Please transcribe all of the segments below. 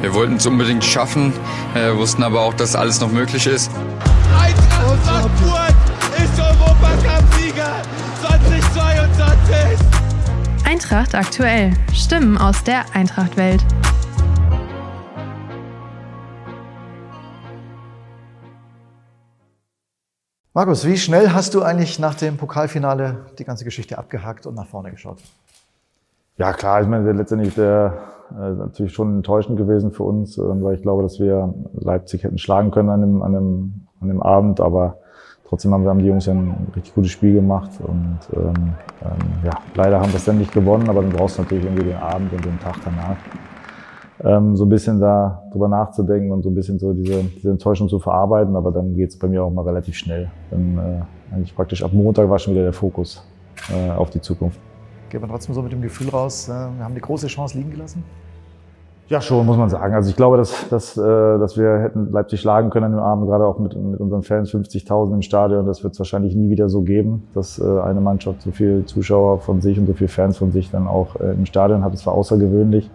Wir wollten es unbedingt schaffen, äh, wussten aber auch, dass alles noch möglich ist. Eintracht Frankfurt ist Europacup-Sieger 2022. Eintracht aktuell. Stimmen aus der Eintracht-Welt. Markus, wie schnell hast du eigentlich nach dem Pokalfinale die ganze Geschichte abgehakt und nach vorne geschaut? Ja, klar, ich meine, letztendlich der, äh, natürlich schon enttäuschend gewesen für uns, äh, weil ich glaube, dass wir Leipzig hätten schlagen können an dem, an dem, an dem Abend, aber trotzdem haben, wir, haben die Jungs ja ein richtig gutes Spiel gemacht und ähm, ähm, ja, leider haben wir es dann nicht gewonnen, aber dann brauchst du natürlich irgendwie den Abend und den Tag danach ähm, so ein bisschen da drüber nachzudenken und so ein bisschen so diese, diese Enttäuschung zu verarbeiten. Aber dann geht es bei mir auch mal relativ schnell. Dann äh, eigentlich praktisch ab Montag war schon wieder der Fokus äh, auf die Zukunft. Geht man trotzdem so mit dem Gefühl raus, äh, wir haben die große Chance liegen gelassen? Ja, schon, muss man sagen. Also ich glaube, dass, dass, äh, dass wir hätten Leipzig schlagen können an dem Abend, gerade auch mit, mit unseren Fans, 50.000 im Stadion. Das wird es wahrscheinlich nie wieder so geben, dass äh, eine Mannschaft so viele Zuschauer von sich und so viele Fans von sich dann auch äh, im Stadion hat. Das war außergewöhnlich.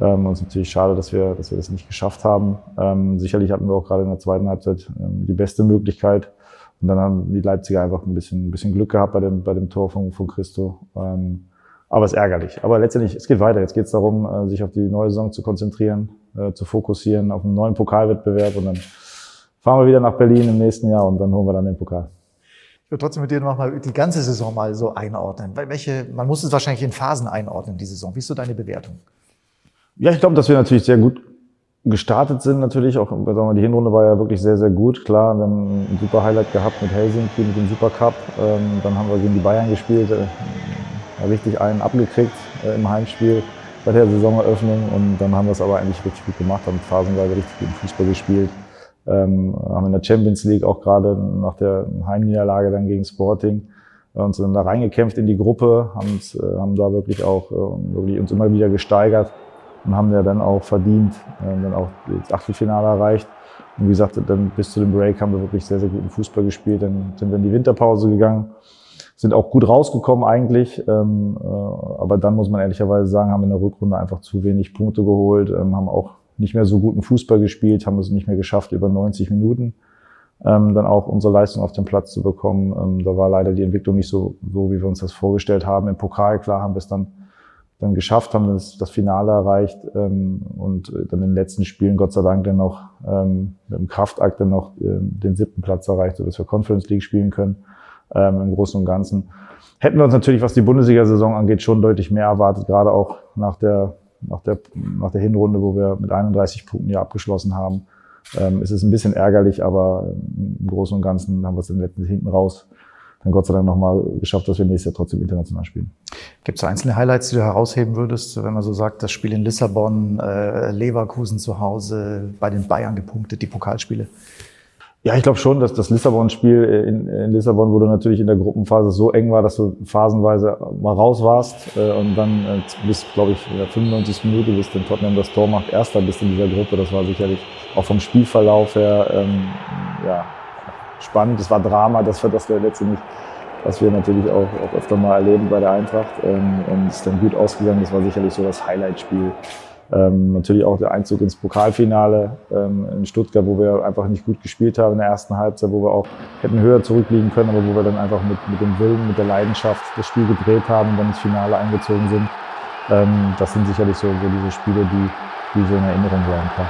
Ähm, und es ist natürlich schade, dass wir, dass wir das nicht geschafft haben. Ähm, sicherlich hatten wir auch gerade in der zweiten Halbzeit ähm, die beste Möglichkeit. Und dann haben die Leipziger einfach ein bisschen, ein bisschen Glück gehabt bei dem, bei dem Tor von, von Christo. Ähm, aber es ist ärgerlich. Aber letztendlich, es geht weiter. Jetzt geht es darum, äh, sich auf die neue Saison zu konzentrieren, äh, zu fokussieren, auf einen neuen Pokalwettbewerb. Und dann fahren wir wieder nach Berlin im nächsten Jahr und dann holen wir dann den Pokal. Ich würde trotzdem mit dir nochmal die ganze Saison mal so einordnen. Welche, man muss es wahrscheinlich in Phasen einordnen, die Saison. Wie ist so deine Bewertung? Ja, ich glaube, dass wir natürlich sehr gut gestartet sind natürlich. Auch sagen wir, die Hinrunde war ja wirklich sehr, sehr gut. Klar, wir haben ein super Highlight gehabt mit Helsinki, mit dem Supercup. Ähm, dann haben wir gegen die Bayern gespielt, äh, richtig einen abgekriegt äh, im Heimspiel bei der Saisoneröffnung. Und dann haben wir es aber eigentlich richtig gut gemacht, haben phasenweise richtig guten Fußball gespielt. Ähm, haben in der Champions League auch gerade nach der Heimniederlage dann gegen Sporting uns dann da reingekämpft in die Gruppe, haben, äh, haben da wirklich auch äh, wirklich uns immer wieder gesteigert und haben ja dann auch verdient, äh, dann auch das Achtelfinale erreicht. Und wie gesagt, dann bis zu dem Break haben wir wirklich sehr, sehr guten Fußball gespielt. Dann sind wir in die Winterpause gegangen, sind auch gut rausgekommen eigentlich. Ähm, äh, aber dann muss man ehrlicherweise sagen, haben in der Rückrunde einfach zu wenig Punkte geholt, ähm, haben auch nicht mehr so guten Fußball gespielt, haben es nicht mehr geschafft, über 90 Minuten ähm, dann auch unsere Leistung auf den Platz zu bekommen. Ähm, da war leider die Entwicklung nicht so, so, wie wir uns das vorgestellt haben. Im Pokal, klar, haben wir es dann dann geschafft, haben das, das Finale erreicht ähm, und dann in den letzten Spielen Gott sei Dank dann noch ähm, mit dem Kraftakt dann noch ähm, den siebten Platz erreicht, sodass wir Conference League spielen können ähm, im Großen und Ganzen. Hätten wir uns natürlich, was die Bundesliga-Saison angeht, schon deutlich mehr erwartet, gerade auch nach der, nach der, nach der Hinrunde, wo wir mit 31 Punkten hier abgeschlossen haben. Ähm, es ist ein bisschen ärgerlich, aber im Großen und Ganzen haben wir es dann letzten hinten raus dann Gott sei Dank nochmal geschafft, dass wir nächstes Jahr trotzdem international spielen. Gibt es einzelne Highlights, die du herausheben würdest, wenn man so sagt, das Spiel in Lissabon, äh, Leverkusen zu Hause, bei den Bayern gepunktet, die Pokalspiele? Ja, ich glaube schon, dass das Lissabon-Spiel in, in, Lissabon, wo du natürlich in der Gruppenphase so eng war, dass du phasenweise mal raus warst äh, und dann äh, bis, glaube ich, in der 95. Minute, bis dann Tottenham das Tor macht, erster bist in dieser Gruppe. Das war sicherlich auch vom Spielverlauf her ähm, ja, spannend. Es war Drama, das war das der letztendlich, was wir natürlich auch, auch öfter mal erleben bei der Eintracht. Ähm, und es ist dann gut ausgegangen. Das war sicherlich so das Highlight-Spiel. Ähm, natürlich auch der Einzug ins Pokalfinale ähm, in Stuttgart, wo wir einfach nicht gut gespielt haben in der ersten Halbzeit, wo wir auch hätten höher zurückliegen können, aber wo wir dann einfach mit, mit dem Willen, mit der Leidenschaft das Spiel gedreht haben und dann ins Finale eingezogen sind. Ähm, das sind sicherlich so, so diese Spiele, die, die so in Erinnerung bleiben kann.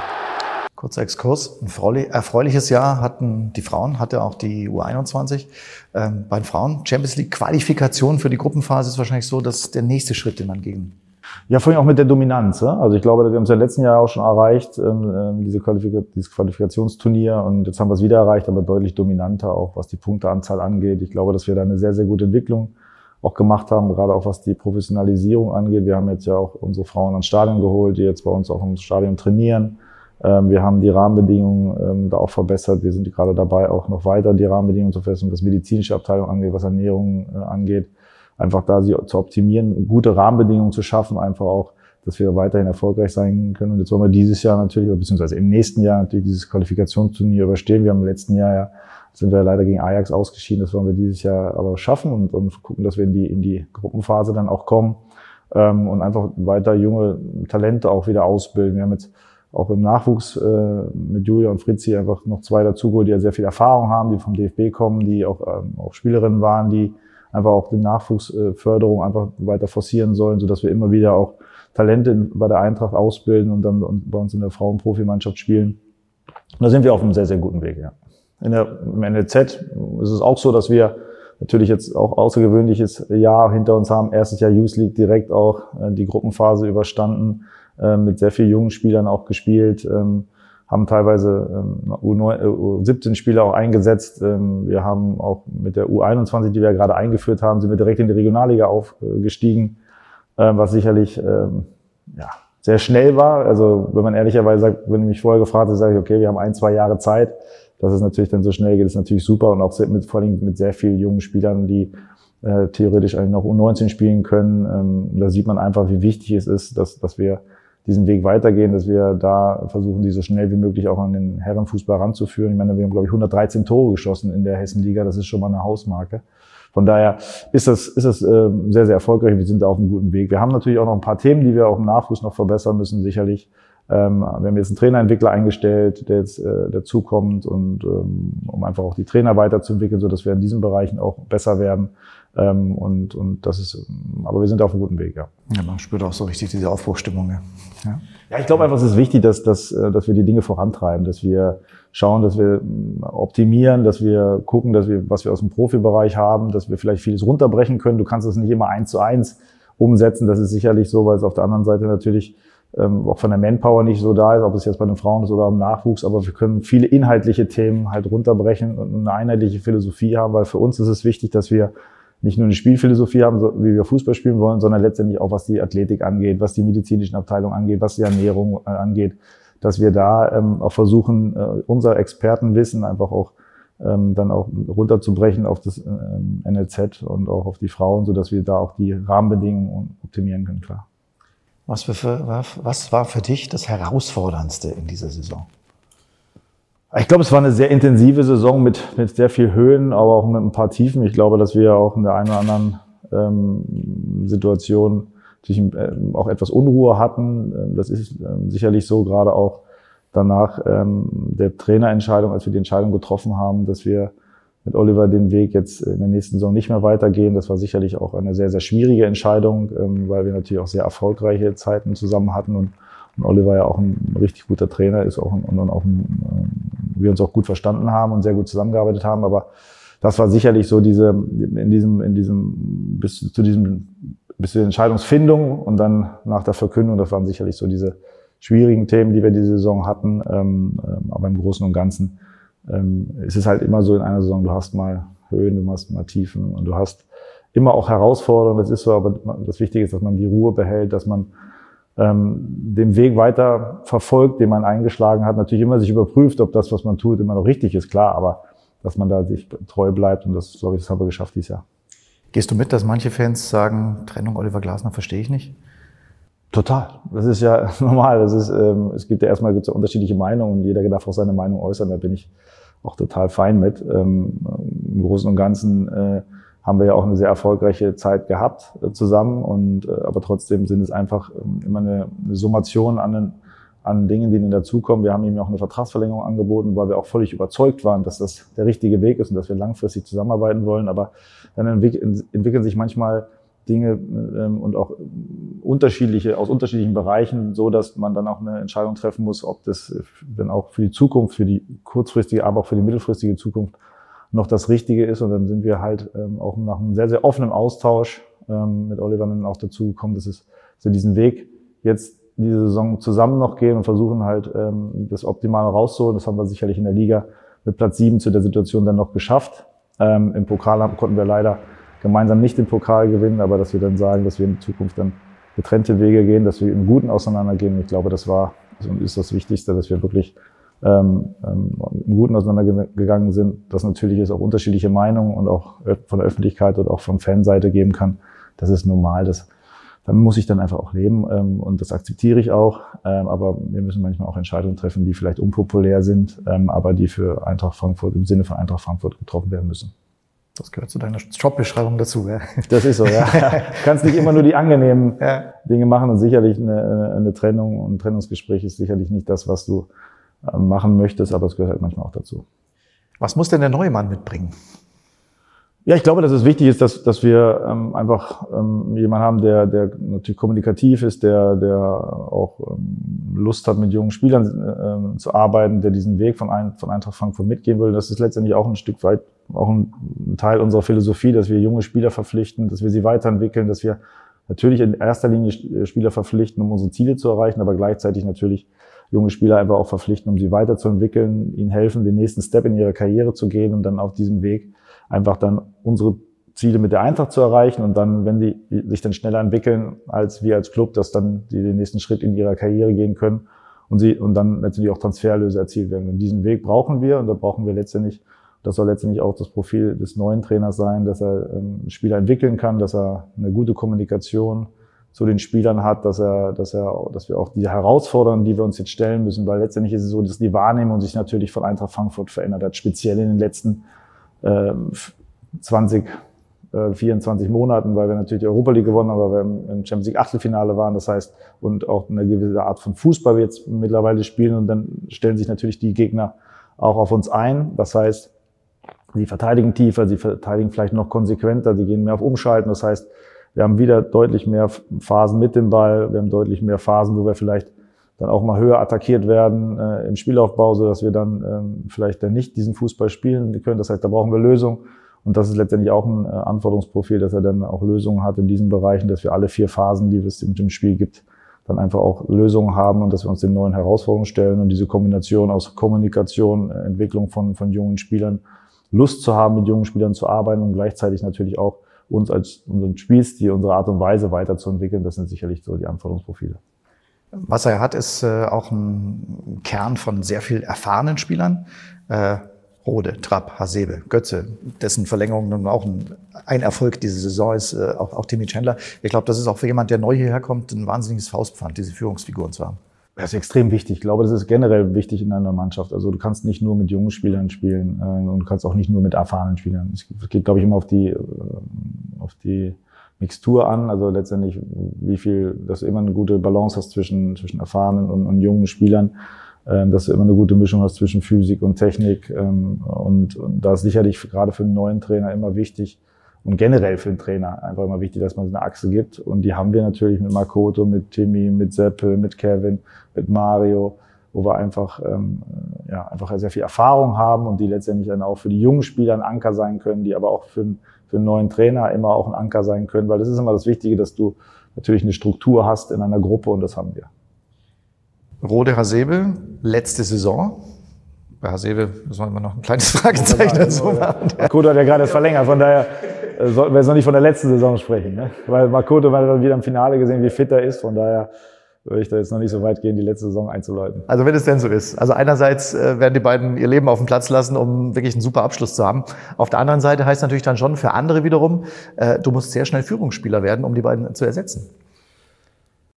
Kurzer Exkurs. Ein erfreuliches Jahr hatten die Frauen, hatte auch die U21. Ähm, bei den Frauen Champions League Qualifikation für die Gruppenphase ist wahrscheinlich so, dass der nächste Schritt, den man gegen ja, vorhin auch mit der Dominanz. Ja? Also ich glaube, wir haben es ja letzten Jahr auch schon erreicht, ähm, ähm, diese Qualifika dieses Qualifikationsturnier. Und jetzt haben wir es wieder erreicht, aber deutlich dominanter, auch was die Punkteanzahl angeht. Ich glaube, dass wir da eine sehr, sehr gute Entwicklung auch gemacht haben, gerade auch was die Professionalisierung angeht. Wir haben jetzt ja auch unsere Frauen ans Stadion geholt, die jetzt bei uns auch im Stadion trainieren. Ähm, wir haben die Rahmenbedingungen ähm, da auch verbessert. Wir sind gerade dabei, auch noch weiter die Rahmenbedingungen zu verbessern, was medizinische Abteilung angeht, was Ernährung äh, angeht. Einfach da sie zu optimieren, gute Rahmenbedingungen zu schaffen, einfach auch, dass wir weiterhin erfolgreich sein können. Und jetzt wollen wir dieses Jahr natürlich, beziehungsweise im nächsten Jahr natürlich dieses Qualifikationsturnier überstehen. Wir haben im letzten Jahr ja sind wir leider gegen Ajax ausgeschieden. Das wollen wir dieses Jahr aber schaffen und, und gucken, dass wir in die, in die Gruppenphase dann auch kommen ähm, und einfach weiter junge Talente auch wieder ausbilden. Wir haben jetzt auch im Nachwuchs äh, mit Julia und Fritzi einfach noch zwei dazugeholt, die ja sehr viel Erfahrung haben, die vom DFB kommen, die auch, ähm, auch Spielerinnen waren, die einfach auch die Nachwuchsförderung einfach weiter forcieren sollen, so dass wir immer wieder auch Talente bei der Eintracht ausbilden und dann bei uns in der Frauenprofimannschaft spielen. Da sind wir auf einem sehr, sehr guten Weg, ja. In der, Im NLZ ist es auch so, dass wir natürlich jetzt auch außergewöhnliches Jahr hinter uns haben. Erstes Jahr Youth League direkt auch äh, die Gruppenphase überstanden, äh, mit sehr vielen jungen Spielern auch gespielt, ähm, haben teilweise ähm, U17-Spieler auch eingesetzt. Ähm, wir haben auch mit der U21, die wir gerade eingeführt haben, sind wir direkt in die Regionalliga aufgestiegen, äh, was sicherlich ähm, ja, sehr schnell war. Also wenn man ehrlicherweise sagt, wenn du mich vorher gefragt hast, sage ich, okay, wir haben ein, zwei Jahre Zeit dass es natürlich dann so schnell geht, ist natürlich super und auch mit, vor allem mit sehr vielen jungen Spielern, die äh, theoretisch eigentlich noch U19 spielen können. Ähm, da sieht man einfach, wie wichtig es ist, dass, dass wir diesen Weg weitergehen, dass wir da versuchen, die so schnell wie möglich auch an den Herrenfußball ranzuführen. Ich meine, wir haben, glaube ich, 113 Tore geschossen in der Hessenliga. Das ist schon mal eine Hausmarke. Von daher ist das, ist das äh, sehr, sehr erfolgreich. Wir sind da auf einem guten Weg. Wir haben natürlich auch noch ein paar Themen, die wir auch im Nachwuchs noch verbessern müssen, sicherlich. Ähm, wir haben jetzt einen Trainerentwickler eingestellt, der jetzt äh, dazukommt und ähm, um einfach auch die Trainer weiterzuentwickeln, so dass wir in diesen Bereichen auch besser werden. Ähm, und, und das ist, aber wir sind auf einem guten Weg, ja. Ja, man spürt auch so richtig diese Aufbruchstimmung. Ja, ja. ja ich glaube einfach, es ist wichtig, dass, dass, äh, dass wir die Dinge vorantreiben, dass wir schauen, dass wir mm, optimieren, dass wir gucken, dass wir, was wir aus dem Profibereich haben, dass wir vielleicht vieles runterbrechen können. Du kannst es nicht immer eins zu eins umsetzen. Das ist sicherlich so, weil es auf der anderen Seite natürlich ähm, auch von der Manpower nicht so da ist, ob es jetzt bei den Frauen ist oder im Nachwuchs, aber wir können viele inhaltliche Themen halt runterbrechen und eine einheitliche Philosophie haben, weil für uns ist es wichtig, dass wir nicht nur eine Spielphilosophie haben, so, wie wir Fußball spielen wollen, sondern letztendlich auch, was die Athletik angeht, was die medizinischen Abteilungen angeht, was die Ernährung äh, angeht, dass wir da ähm, auch versuchen, äh, unser Expertenwissen einfach auch ähm, dann auch runterzubrechen auf das ähm, NLZ und auch auf die Frauen, so dass wir da auch die Rahmenbedingungen optimieren können, klar. Was, für, was war für dich das Herausforderndste in dieser Saison? Ich glaube, es war eine sehr intensive Saison mit, mit sehr viel Höhen, aber auch mit ein paar Tiefen. Ich glaube, dass wir auch in der einen oder anderen ähm, Situation natürlich ähm, auch etwas Unruhe hatten. Ähm, das ist ähm, sicherlich so, gerade auch danach ähm, der Trainerentscheidung, als wir die Entscheidung getroffen haben, dass wir mit Oliver den Weg jetzt in der nächsten Saison nicht mehr weitergehen. Das war sicherlich auch eine sehr, sehr schwierige Entscheidung, ähm, weil wir natürlich auch sehr erfolgreiche Zeiten zusammen hatten und, Oliver ja auch ein richtig guter Trainer ist auch, und, und auch ein, ähm, wir uns auch gut verstanden haben und sehr gut zusammengearbeitet haben. Aber das war sicherlich so diese, in diesem, in diesem, bis zu diesem, bis zur Entscheidungsfindung und dann nach der Verkündung, das waren sicherlich so diese schwierigen Themen, die wir diese Saison hatten. Ähm, aber im Großen und Ganzen ähm, es ist halt immer so in einer Saison, du hast mal Höhen, du hast mal Tiefen und du hast immer auch Herausforderungen. Das ist so, aber das Wichtige ist, dass man die Ruhe behält, dass man ähm, den Weg weiter verfolgt, den man eingeschlagen hat. Natürlich immer sich überprüft, ob das, was man tut, immer noch richtig ist, klar, aber dass man da sich treu bleibt und das, glaube ich, das haben wir geschafft dieses Jahr. Gehst du mit, dass manche Fans sagen, Trennung Oliver Glasner verstehe ich nicht? Total. Das ist ja normal. Das ist, ähm, es gibt ja erstmal gibt's ja unterschiedliche Meinungen und jeder darf auch seine Meinung äußern. Da bin ich auch total fein mit. Ähm, Im Großen und Ganzen äh, haben wir ja auch eine sehr erfolgreiche Zeit gehabt äh, zusammen und äh, aber trotzdem sind es einfach ähm, immer eine, eine Summation an, den, an Dingen, die ihnen dazukommen. Wir haben ihm ja auch eine Vertragsverlängerung angeboten, weil wir auch völlig überzeugt waren, dass das der richtige Weg ist und dass wir langfristig zusammenarbeiten wollen. Aber dann entwickeln sich manchmal Dinge ähm, und auch unterschiedliche, aus unterschiedlichen Bereichen, so dass man dann auch eine Entscheidung treffen muss, ob das dann auch für die Zukunft, für die kurzfristige, aber auch für die mittelfristige Zukunft noch das Richtige ist. Und dann sind wir halt ähm, auch nach einem sehr, sehr offenen Austausch ähm, mit Oliver dann auch dazu gekommen, dass es so diesen Weg jetzt diese Saison zusammen noch gehen und versuchen halt ähm, das Optimale rauszuholen. Das haben wir sicherlich in der Liga mit Platz sieben zu der Situation dann noch geschafft. Ähm, Im Pokal konnten wir leider gemeinsam nicht den Pokal gewinnen, aber dass wir dann sagen, dass wir in Zukunft dann getrennte Wege gehen, dass wir im Guten auseinandergehen. Ich glaube, das war und ist das Wichtigste, dass wir wirklich ähm, ähm, im Guten auseinandergegangen sind, dass natürlich es auch unterschiedliche Meinungen und auch von der Öffentlichkeit oder auch von Fanseite geben kann. Das ist normal. Das, damit muss ich dann einfach auch leben ähm, und das akzeptiere ich auch. Ähm, aber wir müssen manchmal auch Entscheidungen treffen, die vielleicht unpopulär sind, ähm, aber die für Eintracht Frankfurt im Sinne von Eintracht Frankfurt getroffen werden müssen. Das gehört zu deiner Jobbeschreibung dazu. Ja. Das ist so, ja. Du kannst nicht immer nur die angenehmen ja. Dinge machen und sicherlich eine, eine Trennung und ein Trennungsgespräch ist sicherlich nicht das, was du äh, machen möchtest, aber es gehört halt manchmal auch dazu. Was muss denn der neue Mann mitbringen? Ja, ich glaube, dass es wichtig ist, dass, dass wir ähm, einfach ähm, jemanden haben, der, der natürlich kommunikativ ist, der, der auch ähm, Lust hat, mit jungen Spielern äh, zu arbeiten, der diesen Weg von, ein, von Eintracht Frankfurt mitgehen will. Das ist letztendlich auch ein Stück weit auch ein, ein Teil unserer Philosophie, dass wir junge Spieler verpflichten, dass wir sie weiterentwickeln, dass wir natürlich in erster Linie Spieler verpflichten, um unsere Ziele zu erreichen, aber gleichzeitig natürlich junge Spieler einfach auch verpflichten, um sie weiterzuentwickeln, ihnen helfen, den nächsten Step in ihrer Karriere zu gehen und dann auf diesem Weg einfach dann unsere Ziele mit der Eintracht zu erreichen und dann, wenn die sich dann schneller entwickeln als wir als Club, dass dann die den nächsten Schritt in ihrer Karriere gehen können und sie und dann letztendlich auch Transferlöse erzielt werden. Und diesen Weg brauchen wir und da brauchen wir letztendlich, das soll letztendlich auch das Profil des neuen Trainers sein, dass er ähm, Spieler entwickeln kann, dass er eine gute Kommunikation zu den Spielern hat, dass er, dass er, dass wir auch diese Herausforderungen, die wir uns jetzt stellen müssen, weil letztendlich ist es so, dass die Wahrnehmung sich natürlich von Eintracht Frankfurt verändert hat, speziell in den letzten 20, äh, 24 Monaten, weil wir natürlich die Europa League gewonnen haben, weil wir im Champions League Achtelfinale waren. Das heißt, und auch eine gewisse Art von Fußball wir jetzt mittlerweile spielen und dann stellen sich natürlich die Gegner auch auf uns ein. Das heißt, sie verteidigen tiefer, sie verteidigen vielleicht noch konsequenter, sie gehen mehr auf Umschalten. Das heißt, wir haben wieder deutlich mehr Phasen mit dem Ball, wir haben deutlich mehr Phasen, wo wir vielleicht dann auch mal höher attackiert werden äh, im Spielaufbau, so dass wir dann ähm, vielleicht dann nicht diesen Fußball spielen können. Das heißt, da brauchen wir Lösungen. Und das ist letztendlich auch ein äh, Anforderungsprofil, dass er dann auch Lösungen hat in diesen Bereichen, dass wir alle vier Phasen, die es im Spiel gibt, dann einfach auch Lösungen haben und dass wir uns den neuen Herausforderungen stellen und diese Kombination aus Kommunikation, äh, Entwicklung von, von jungen Spielern, Lust zu haben, mit jungen Spielern zu arbeiten und gleichzeitig natürlich auch uns als unseren Spielstil, unsere Art und Weise weiterzuentwickeln. Das sind sicherlich so die Anforderungsprofile. Was er hat, ist äh, auch ein Kern von sehr viel erfahrenen Spielern. Äh, Rode, Trapp, Hasebe, Götze, dessen Verlängerung nun auch ein, ein Erfolg diese Saison ist, äh, auch, auch Timmy Chandler. Ich glaube, das ist auch für jemand, der neu hierher kommt, ein wahnsinniges Faustpfand, diese Führungsfiguren zu haben. Das ist extrem wichtig. Ich glaube, das ist generell wichtig in einer Mannschaft. Also du kannst nicht nur mit jungen Spielern spielen äh, und du kannst auch nicht nur mit erfahrenen Spielern. Es geht, glaube ich, immer auf die, äh, auf die Mixtur an. Also letztendlich, wie viel, dass du immer eine gute Balance hast zwischen, zwischen erfahrenen und, und jungen Spielern, ähm, dass du immer eine gute Mischung hast zwischen Physik und Technik. Ähm, und, und da ist sicherlich gerade für einen neuen Trainer immer wichtig und generell für einen Trainer einfach immer wichtig, dass man eine Achse gibt. Und die haben wir natürlich mit Makoto, mit Timmy, mit Seppel, mit Kevin, mit Mario wo wir einfach, ähm, ja, einfach sehr viel Erfahrung haben und die letztendlich dann auch für die jungen Spieler ein Anker sein können, die aber auch für, für einen neuen Trainer immer auch ein Anker sein können, weil das ist immer das Wichtige, dass du natürlich eine Struktur hast in einer Gruppe und das haben wir. Rode Hasebe, letzte Saison. Bei Hasebe müssen wir immer noch ein kleines Fragezeichen dazu machen. Makoto hat ja gerade das verlängert, von daher äh, sollten wir jetzt noch nicht von der letzten Saison sprechen. Ne? Weil Makoto hat dann wieder im Finale gesehen, wie fit er ist, von daher würde ich da jetzt noch nicht so weit gehen, die letzte Saison einzuleiten. Also wenn es denn so ist. Also einerseits äh, werden die beiden ihr Leben auf den Platz lassen, um wirklich einen super Abschluss zu haben. Auf der anderen Seite heißt natürlich dann schon für andere wiederum, äh, du musst sehr schnell Führungsspieler werden, um die beiden zu ersetzen.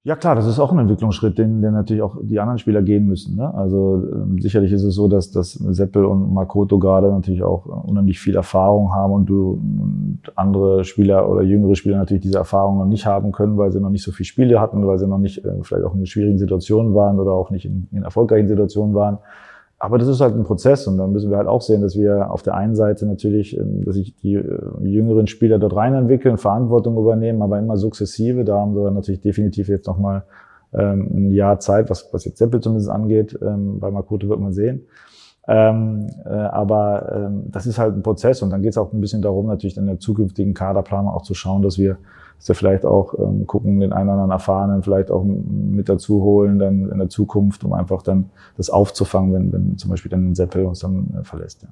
Ja klar, das ist auch ein Entwicklungsschritt, den, den natürlich auch die anderen Spieler gehen müssen. Ne? Also ähm, sicherlich ist es so, dass, dass Seppel und Makoto gerade natürlich auch unheimlich viel Erfahrung haben und du und andere Spieler oder jüngere Spieler natürlich diese Erfahrung noch nicht haben können, weil sie noch nicht so viele Spiele hatten, weil sie noch nicht äh, vielleicht auch in schwierigen Situationen waren oder auch nicht in, in erfolgreichen Situationen waren. Aber das ist halt ein Prozess und dann müssen wir halt auch sehen, dass wir auf der einen Seite natürlich, ähm, dass sich die äh, jüngeren Spieler dort rein entwickeln, Verantwortung übernehmen, aber immer sukzessive. Da haben wir natürlich definitiv jetzt nochmal ähm, ein Jahr Zeit, was, was jetzt Seppel zumindest angeht. Ähm, bei Makoto wird man sehen. Äh, aber das ist halt ein Prozess und dann geht es auch ein bisschen darum, natürlich in der zukünftigen Kaderplanung auch zu schauen, dass wir dass wir vielleicht auch ähm, gucken, den einen oder anderen Erfahrenen vielleicht auch mit dazu holen dann in der Zukunft, um einfach dann das aufzufangen, wenn, wenn zum Beispiel dann ein Seppel uns dann äh, verlässt. Ja.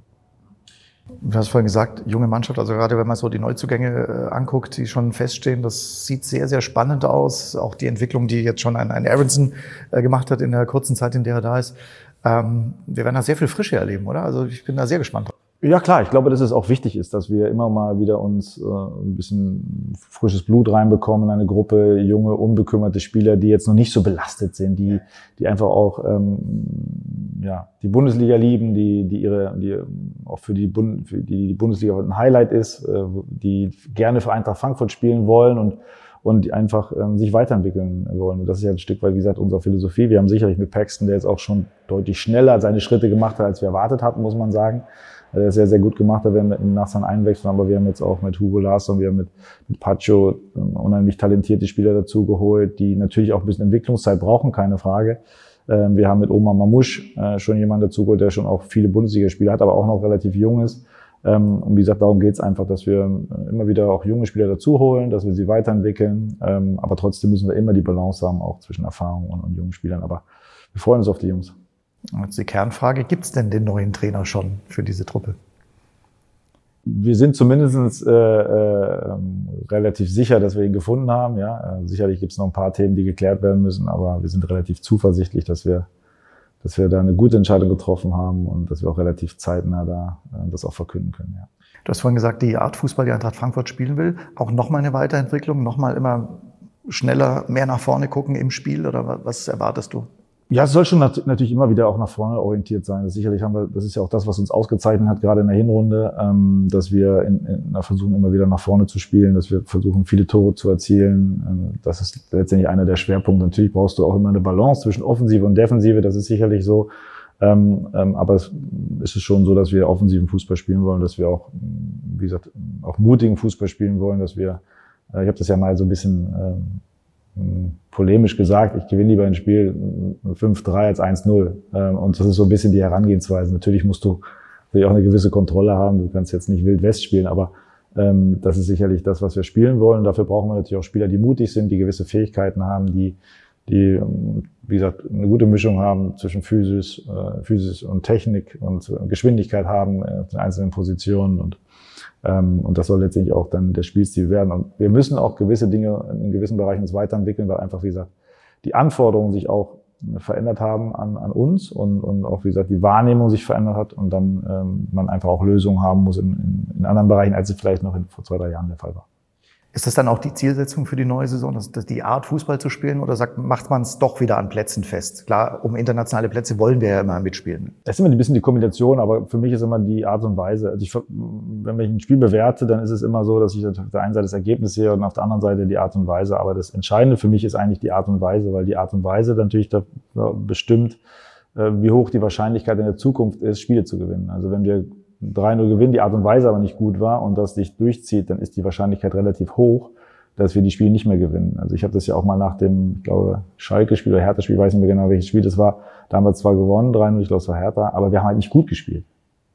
Du hast vorhin gesagt, junge Mannschaft, also gerade wenn man so die Neuzugänge äh, anguckt, die schon feststehen, das sieht sehr, sehr spannend aus. Auch die Entwicklung, die jetzt schon ein, ein Aronson äh, gemacht hat in der kurzen Zeit, in der er da ist. Ähm, wir werden da sehr viel Frische erleben, oder? Also ich bin da sehr gespannt. Ja klar, ich glaube, dass es auch wichtig ist, dass wir immer mal wieder uns äh, ein bisschen frisches Blut reinbekommen in eine Gruppe junge, unbekümmerte Spieler, die jetzt noch nicht so belastet sind, die, die einfach auch ähm, ja, die Bundesliga lieben, die, die ihre, die auch für die, Bund, für die, die Bundesliga ein Highlight ist, äh, die gerne für Eintracht Frankfurt spielen wollen und und die einfach ähm, sich weiterentwickeln wollen. Und das ist ja ein Stück weit, wie gesagt, unsere Philosophie. Wir haben sicherlich mit Paxton, der jetzt auch schon deutlich schneller seine Schritte gemacht hat, als wir erwartet hatten, muss man sagen. Der ist sehr, sehr gut gemacht, da werden wir nach seinem Einwechseln, aber wir haben jetzt auch mit Hugo Larsson, wir haben mit, mit Pacho ähm, unheimlich talentierte Spieler dazu geholt, die natürlich auch ein bisschen Entwicklungszeit brauchen, keine Frage. Ähm, wir haben mit Oma Mamouche äh, schon jemanden dazu geholt, der schon auch viele Bundesligaspiele hat, aber auch noch relativ jung ist. Ähm, und wie gesagt, darum geht es einfach, dass wir äh, immer wieder auch junge Spieler dazu holen, dass wir sie weiterentwickeln. Aber trotzdem müssen wir immer die Balance haben, auch zwischen Erfahrung und, und jungen Spielern. Aber wir freuen uns auf die Jungs. Jetzt die Kernfrage, gibt es denn den neuen Trainer schon für diese Truppe? Wir sind zumindest äh, äh, relativ sicher, dass wir ihn gefunden haben. Ja, äh, sicherlich gibt es noch ein paar Themen, die geklärt werden müssen, aber wir sind relativ zuversichtlich, dass wir dass wir da eine gute Entscheidung getroffen haben und dass wir auch relativ zeitnah da äh, das auch verkünden können. Ja. Du hast vorhin gesagt, die Art Fußball, die Eintracht Frankfurt spielen will, auch nochmal eine Weiterentwicklung, nochmal immer schneller, mehr nach vorne gucken im Spiel oder was erwartest du? Ja, es soll schon nat natürlich immer wieder auch nach vorne orientiert sein. Das sicherlich haben wir, das ist ja auch das, was uns ausgezeichnet hat, gerade in der Hinrunde, ähm, dass wir in, in, versuchen, immer wieder nach vorne zu spielen, dass wir versuchen, viele Tore zu erzielen. Ähm, das ist letztendlich einer der Schwerpunkte. Natürlich brauchst du auch immer eine Balance zwischen Offensive und Defensive, das ist sicherlich so. Ähm, ähm, aber es ist schon so, dass wir offensiven Fußball spielen wollen, dass wir auch, wie gesagt, auch mutigen Fußball spielen wollen, dass wir, äh, ich habe das ja mal so ein bisschen ähm, polemisch gesagt, ich gewinne lieber ein Spiel 5-3 als 1-0. Ähm, und das ist so ein bisschen die Herangehensweise. Natürlich musst du natürlich auch eine gewisse Kontrolle haben. Du kannst jetzt nicht Wild West spielen, aber ähm, das ist sicherlich das, was wir spielen wollen. Dafür brauchen wir natürlich auch Spieler, die mutig sind, die gewisse Fähigkeiten haben, die, die, ähm, wie gesagt, eine gute Mischung haben zwischen Physis, äh, Physis und Technik und Geschwindigkeit haben äh, auf den einzelnen Positionen und und das soll letztendlich auch dann der Spielstil werden. Und wir müssen auch gewisse Dinge in gewissen Bereichen uns weiterentwickeln, weil einfach, wie gesagt, die Anforderungen sich auch verändert haben an, an uns und, und auch, wie gesagt, die Wahrnehmung sich verändert hat und dann ähm, man einfach auch Lösungen haben muss in, in, in anderen Bereichen, als es vielleicht noch in, vor zwei, drei Jahren der Fall war. Ist das dann auch die Zielsetzung für die neue Saison, dass, dass die Art Fußball zu spielen oder sagt, macht man es doch wieder an Plätzen fest? Klar, um internationale Plätze wollen wir ja immer mitspielen. Das ist immer ein bisschen die Kombination, aber für mich ist immer die Art und Weise. Also ich, wenn ich ein Spiel bewerte, dann ist es immer so, dass ich auf der einen Seite das Ergebnis sehe und auf der anderen Seite die Art und Weise. Aber das Entscheidende für mich ist eigentlich die Art und Weise, weil die Art und Weise natürlich da bestimmt, äh, wie hoch die Wahrscheinlichkeit in der Zukunft ist, Spiele zu gewinnen. Also wenn wir 3-0 gewinnen, die Art und Weise aber nicht gut war und das sich durchzieht, dann ist die Wahrscheinlichkeit relativ hoch, dass wir die Spiele nicht mehr gewinnen. Also ich habe das ja auch mal nach dem, ich glaube, Schalke-Spiel oder Hertha-Spiel, weiß nicht mehr genau, welches Spiel das war. Da haben wir zwar gewonnen, 3-0, ich glaube, es war Hertha, aber wir haben halt nicht gut gespielt.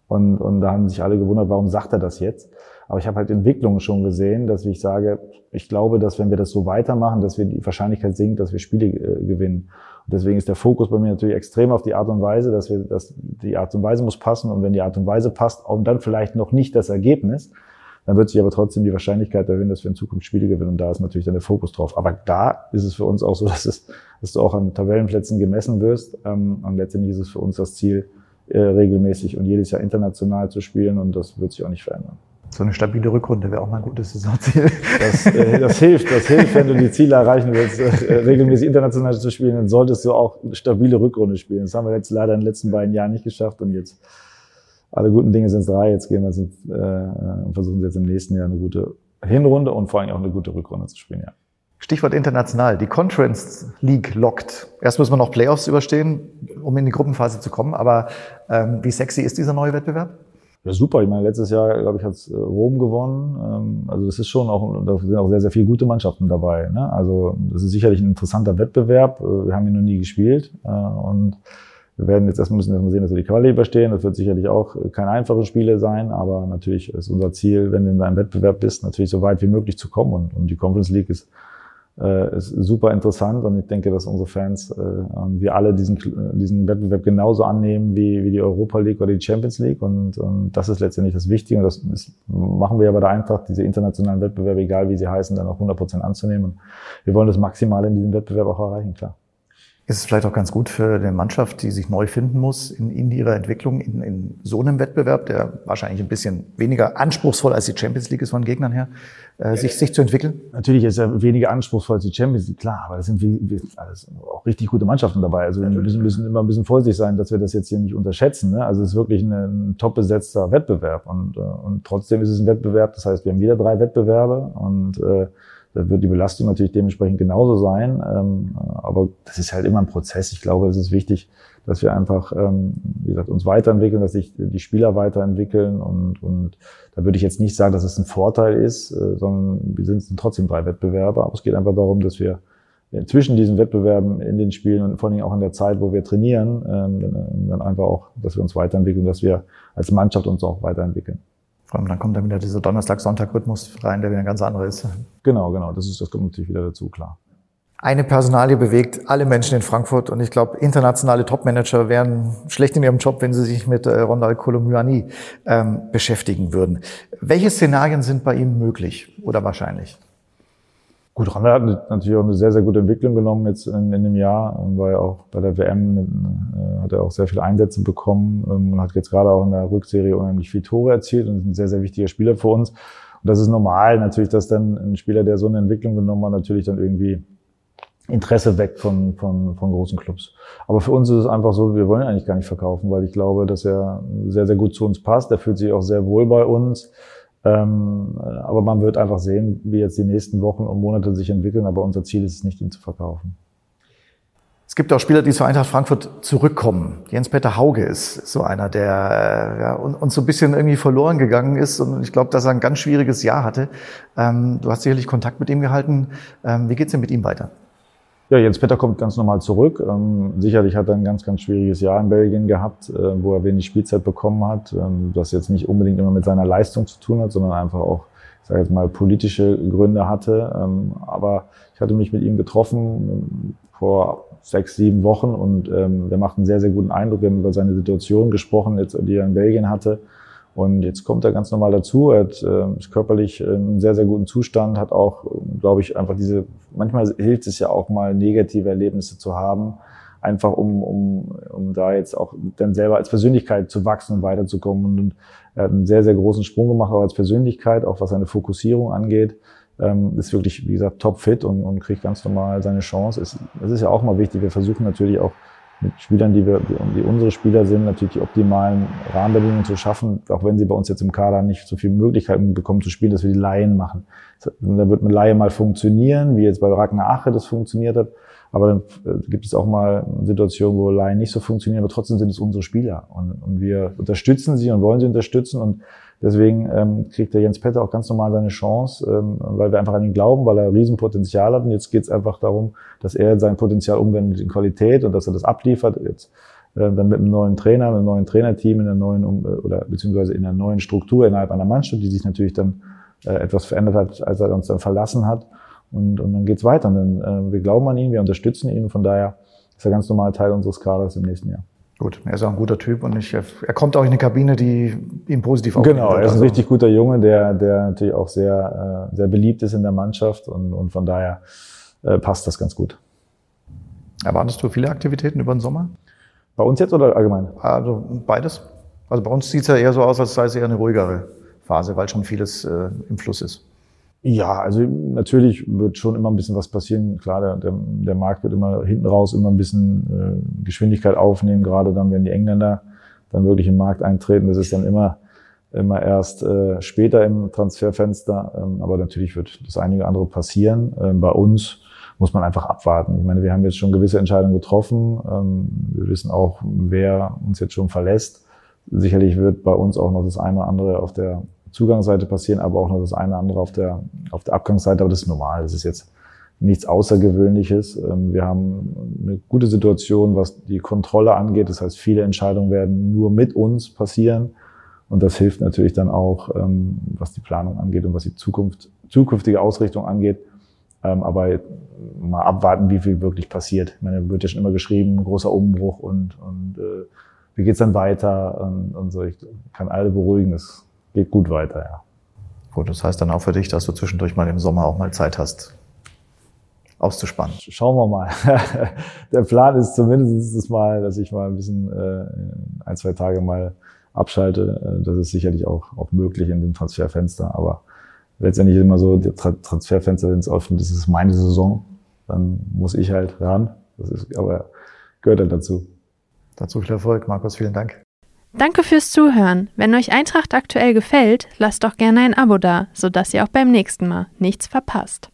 Und, und da haben sich alle gewundert, warum sagt er das jetzt? Aber ich habe halt Entwicklungen schon gesehen, dass ich sage, ich glaube, dass wenn wir das so weitermachen, dass wir die Wahrscheinlichkeit sinkt, dass wir Spiele äh, gewinnen. Und deswegen ist der Fokus bei mir natürlich extrem auf die Art und Weise, dass wir, dass die Art und Weise muss passen. Und wenn die Art und Weise passt, und dann vielleicht noch nicht das Ergebnis, dann wird sich aber trotzdem die Wahrscheinlichkeit erhöhen, dass wir in Zukunft Spiele gewinnen. Und da ist natürlich dann der Fokus drauf. Aber da ist es für uns auch so, dass, es, dass du auch an Tabellenplätzen gemessen wirst. Ähm, und letztendlich ist es für uns das Ziel, äh, regelmäßig und jedes Jahr international zu spielen. Und das wird sich auch nicht verändern. So eine stabile Rückrunde wäre auch mal ein gutes Saisonziel. Das, äh, das hilft, das hilft, wenn du die Ziele erreichen willst, äh, regelmäßig international zu spielen, dann solltest du auch eine stabile Rückrunde spielen. Das haben wir jetzt leider in den letzten beiden Jahren nicht geschafft und jetzt alle guten Dinge sind drei. Jetzt gehen wir jetzt, äh, und versuchen jetzt im nächsten Jahr eine gute Hinrunde und vor allem auch eine gute Rückrunde zu spielen, ja. Stichwort international. Die Conference League lockt. Erst müssen wir noch Playoffs überstehen, um in die Gruppenphase zu kommen. Aber ähm, wie sexy ist dieser neue Wettbewerb? Ja, super. Ich meine, letztes Jahr, glaube ich, hat äh, Rom gewonnen. Ähm, also das ist schon auch, da sind auch sehr, sehr viele gute Mannschaften dabei. Ne? Also das ist sicherlich ein interessanter Wettbewerb. Äh, wir haben ihn noch nie gespielt. Äh, und wir werden jetzt erstmal müssen sehen, dass wir die Quali überstehen. Das wird sicherlich auch kein einfaches Spiel sein, aber natürlich ist unser Ziel, wenn du in einem Wettbewerb bist, natürlich so weit wie möglich zu kommen. Und, und die Conference League ist, äh, ist super interessant und ich denke, dass unsere Fans, äh, wir alle diesen, diesen Wettbewerb genauso annehmen wie, wie die Europa League oder die Champions League. Und, und das ist letztendlich das Wichtige. Und das ist, machen wir ja bei der Eintracht, diese internationalen Wettbewerbe, egal wie sie heißen, dann auch 100 Prozent anzunehmen. Und wir wollen das Maximale in diesem Wettbewerb auch erreichen, klar. Ist es vielleicht auch ganz gut für eine Mannschaft, die sich neu finden muss in, in ihrer Entwicklung, in, in so einem Wettbewerb, der wahrscheinlich ein bisschen weniger anspruchsvoll als die Champions League ist von Gegnern her, äh, sich, sich zu entwickeln? Natürlich ist er weniger anspruchsvoll als die Champions League, klar, aber es sind wie, wie, also auch richtig gute Mannschaften dabei. Also wir müssen, müssen immer ein bisschen vorsichtig sein, dass wir das jetzt hier nicht unterschätzen. Ne? Also es ist wirklich ein, ein top besetzter Wettbewerb und, äh, und trotzdem ist es ein Wettbewerb. Das heißt, wir haben wieder drei Wettbewerbe und äh, da wird die Belastung natürlich dementsprechend genauso sein. Ähm, aber das ist halt immer ein Prozess. Ich glaube, es ist wichtig, dass wir einfach, ähm, wie gesagt, uns weiterentwickeln, dass sich die Spieler weiterentwickeln. Und, und da würde ich jetzt nicht sagen, dass es ein Vorteil ist, äh, sondern wir sind trotzdem drei Wettbewerber. Aber es geht einfach darum, dass wir zwischen diesen Wettbewerben in den Spielen und vor allem auch in der Zeit, wo wir trainieren, ähm, dann einfach auch, dass wir uns weiterentwickeln, dass wir als Mannschaft uns auch weiterentwickeln. Vor allem dann kommt dann wieder dieser Donnerstag-Sonntag-Rhythmus rein, der wieder ein ganz anderer ist. Genau, genau. Das ist, das kommt natürlich wieder dazu, klar. Eine Personalie bewegt alle Menschen in Frankfurt und ich glaube, internationale Topmanager wären schlecht in ihrem Job, wenn sie sich mit äh, Rondal Kolomyani ähm, beschäftigen würden. Welche Szenarien sind bei ihm möglich oder wahrscheinlich? Gut, Randa hat natürlich auch eine sehr, sehr gute Entwicklung genommen jetzt in, in dem Jahr. Ja auch bei der WM, äh, hat er auch sehr viele Einsätze bekommen ähm, und hat jetzt gerade auch in der Rückserie unheimlich viele Tore erzielt und ist ein sehr, sehr wichtiger Spieler für uns. Und das ist normal natürlich, dass dann ein Spieler, der so eine Entwicklung genommen hat, natürlich dann irgendwie Interesse weckt von, von, von großen Clubs. Aber für uns ist es einfach so, wir wollen ihn eigentlich gar nicht verkaufen, weil ich glaube, dass er sehr, sehr gut zu uns passt. Er fühlt sich auch sehr wohl bei uns. Ähm, aber man wird einfach sehen, wie jetzt die nächsten Wochen und Monate sich entwickeln. Aber unser Ziel ist es nicht, ihn zu verkaufen. Es gibt auch Spieler, die zur Eintracht Frankfurt zurückkommen. Jens-Peter Hauge ist so einer, der äh, ja, uns so ein bisschen irgendwie verloren gegangen ist. Und ich glaube, dass er ein ganz schwieriges Jahr hatte. Ähm, du hast sicherlich Kontakt mit ihm gehalten. Ähm, wie geht's denn mit ihm weiter? Ja, Jens Petter kommt ganz normal zurück. Ähm, sicherlich hat er ein ganz, ganz schwieriges Jahr in Belgien gehabt, äh, wo er wenig Spielzeit bekommen hat, ähm, das jetzt nicht unbedingt immer mit seiner Leistung zu tun hat, sondern einfach auch, ich sage jetzt mal, politische Gründe hatte. Ähm, aber ich hatte mich mit ihm getroffen ähm, vor sechs, sieben Wochen und ähm, der macht einen sehr, sehr guten Eindruck. Wir haben über seine Situation gesprochen, jetzt, die er in Belgien hatte. Und jetzt kommt er ganz normal dazu. Er hat, äh, ist körperlich in einem sehr, sehr guten Zustand, hat auch, glaube ich, einfach diese, manchmal hilft es ja auch mal, negative Erlebnisse zu haben, einfach um, um, um da jetzt auch dann selber als Persönlichkeit zu wachsen und weiterzukommen. Und er hat einen sehr, sehr großen Sprung gemacht, auch als Persönlichkeit, auch was seine Fokussierung angeht. Ähm, ist wirklich, wie gesagt, topfit und, und kriegt ganz normal seine Chance. Es, das ist ja auch mal wichtig. Wir versuchen natürlich auch mit Spielern, die, wir, die unsere Spieler sind, natürlich die optimalen Rahmenbedingungen zu schaffen, auch wenn sie bei uns jetzt im Kader nicht so viele Möglichkeiten bekommen zu spielen, dass wir die Laien machen. Da wird mit Laie mal funktionieren, wie jetzt bei Ragnar Ache das funktioniert hat. Aber dann äh, gibt es auch mal Situationen, wo Laien nicht so funktionieren, aber trotzdem sind es unsere Spieler. Und, und wir unterstützen sie und wollen sie unterstützen. Und deswegen ähm, kriegt der Jens Petter auch ganz normal seine Chance, ähm, weil wir einfach an ihn glauben, weil er Riesenpotenzial hat. Und jetzt geht es einfach darum, dass er sein Potenzial umwendet in Qualität und dass er das abliefert. Jetzt äh, dann mit einem neuen Trainer, mit einem neuen Trainerteam, in einer neuen um, oder beziehungsweise in einer neuen Struktur innerhalb einer Mannschaft, die sich natürlich dann äh, etwas verändert hat, als er uns dann verlassen hat. Und, und dann geht's weiter. Und dann, äh, wir glauben an ihn, wir unterstützen ihn. Von daher ist er ganz normal Teil unseres Kaders im nächsten Jahr. Gut, er ist auch ein guter Typ und ich, er kommt auch in eine Kabine, die ihn positiv aufnimmt. Genau, er ist ein also. richtig guter Junge, der, der natürlich auch sehr, äh, sehr beliebt ist in der Mannschaft und, und von daher äh, passt das ganz gut. Erwartest du viele Aktivitäten über den Sommer? Bei uns jetzt oder allgemein? Also beides. Also bei uns sieht es ja eher so aus, als sei es eher eine ruhigere Phase, weil schon vieles äh, im Fluss ist. Ja, also natürlich wird schon immer ein bisschen was passieren. Klar, der, der, der Markt wird immer hinten raus immer ein bisschen äh, Geschwindigkeit aufnehmen, gerade dann, wenn die Engländer dann wirklich im Markt eintreten. Das ist dann immer, immer erst äh, später im Transferfenster. Ähm, aber natürlich wird das einige andere passieren. Ähm, bei uns muss man einfach abwarten. Ich meine, wir haben jetzt schon gewisse Entscheidungen getroffen. Ähm, wir wissen auch, wer uns jetzt schon verlässt. Sicherlich wird bei uns auch noch das eine oder andere auf der Zugangsseite passieren, aber auch noch das eine andere auf der, auf der Abgangsseite. Aber das ist normal. Das ist jetzt nichts Außergewöhnliches. Ähm, wir haben eine gute Situation, was die Kontrolle angeht. Das heißt, viele Entscheidungen werden nur mit uns passieren. Und das hilft natürlich dann auch, ähm, was die Planung angeht und was die Zukunft, zukünftige Ausrichtung angeht. Ähm, aber mal abwarten, wie viel wirklich passiert. Ich meine, wird ja schon immer geschrieben, großer Umbruch und, und äh, wie geht's dann weiter und, und so. Ich kann alle beruhigen. Das geht gut weiter, ja. Gut, das heißt dann auch für dich, dass du zwischendurch mal im Sommer auch mal Zeit hast, auszuspannen? Schauen wir mal. Der Plan ist zumindest das mal, dass ich mal ein bisschen äh, ein, zwei Tage mal abschalte. Äh, das ist sicherlich auch, auch möglich in dem Transferfenster. Aber letztendlich ist immer so, der Tra Transferfenster, wenn es öffnet, das ist meine Saison. Dann muss ich halt ran. Das ist, aber gehört halt dazu. Dazu viel Erfolg. Markus, vielen Dank. Danke fürs Zuhören. Wenn euch Eintracht aktuell gefällt, lasst doch gerne ein Abo da, sodass ihr auch beim nächsten Mal nichts verpasst.